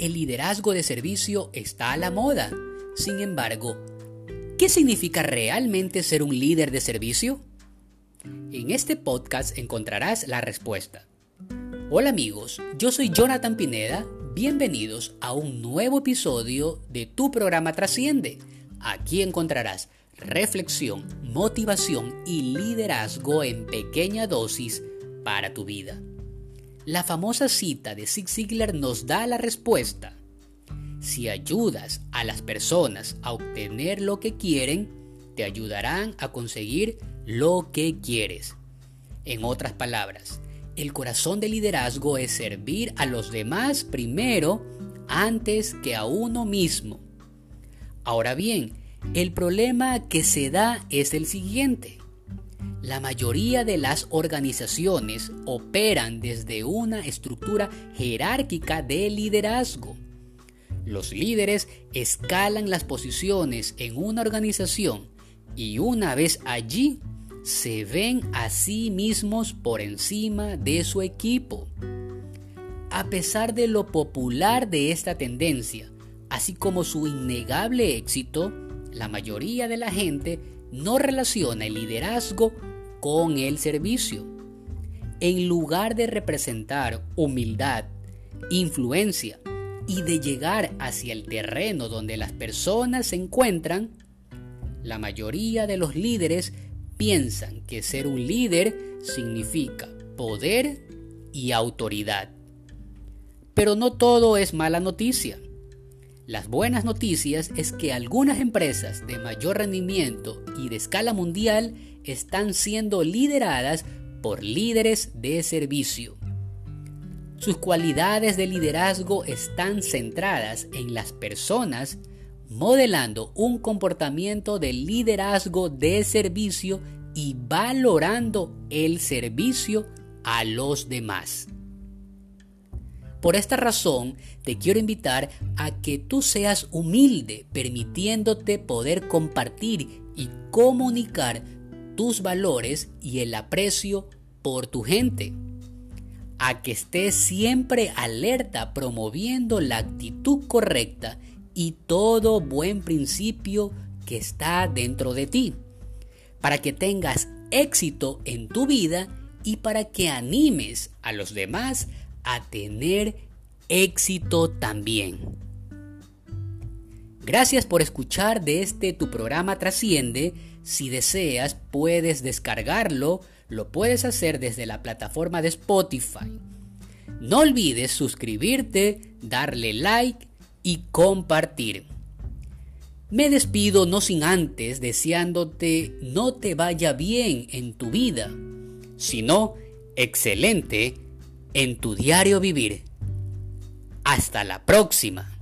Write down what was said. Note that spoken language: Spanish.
el liderazgo de servicio está a la moda. Sin embargo, ¿qué significa realmente ser un líder de servicio? En este podcast encontrarás la respuesta. Hola amigos, yo soy Jonathan Pineda, bienvenidos a un nuevo episodio de tu programa Trasciende. Aquí encontrarás reflexión, motivación y liderazgo en pequeña dosis para tu vida. La famosa cita de Zig Ziglar nos da la respuesta. Si ayudas a las personas a obtener lo que quieren, te ayudarán a conseguir lo que quieres. En otras palabras, el corazón del liderazgo es servir a los demás primero antes que a uno mismo. Ahora bien, el problema que se da es el siguiente. La mayoría de las organizaciones operan desde una estructura jerárquica de liderazgo. Los líderes escalan las posiciones en una organización y una vez allí se ven a sí mismos por encima de su equipo. A pesar de lo popular de esta tendencia, así como su innegable éxito, la mayoría de la gente no relaciona el liderazgo con el servicio. En lugar de representar humildad, influencia y de llegar hacia el terreno donde las personas se encuentran, la mayoría de los líderes piensan que ser un líder significa poder y autoridad. Pero no todo es mala noticia. Las buenas noticias es que algunas empresas de mayor rendimiento y de escala mundial están siendo lideradas por líderes de servicio. Sus cualidades de liderazgo están centradas en las personas, modelando un comportamiento de liderazgo de servicio y valorando el servicio a los demás. Por esta razón, te quiero invitar a que tú seas humilde, permitiéndote poder compartir y comunicar tus valores y el aprecio por tu gente. A que estés siempre alerta promoviendo la actitud correcta y todo buen principio que está dentro de ti. Para que tengas éxito en tu vida y para que animes a los demás a tener éxito también. Gracias por escuchar de este tu programa Trasciende. Si deseas, puedes descargarlo. Lo puedes hacer desde la plataforma de Spotify. No olvides suscribirte, darle like y compartir. Me despido no sin antes deseándote no te vaya bien en tu vida, sino excelente en tu diario vivir. Hasta la próxima.